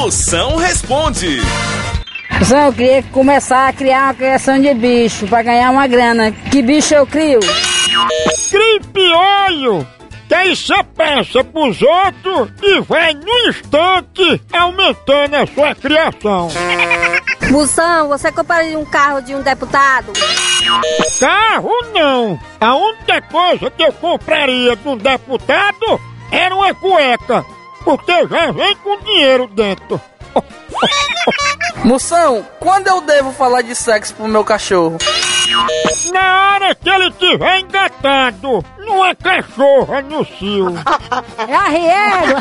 Moção responde. Moção, eu queria começar a criar uma criação de bicho pra ganhar uma grana. Que bicho eu crio? Crie piolho! Que aí você peça pros outros e vai no instante aumentando a sua criação. Moção, você compraria um carro de um deputado? Carro não! A única coisa que eu compraria de um deputado era uma cueca, porque já vem com dinheiro dentro. Moção, quando eu devo falar de sexo pro meu cachorro? Na hora que ele tiver engatado numa cachorra no cio. É arriero!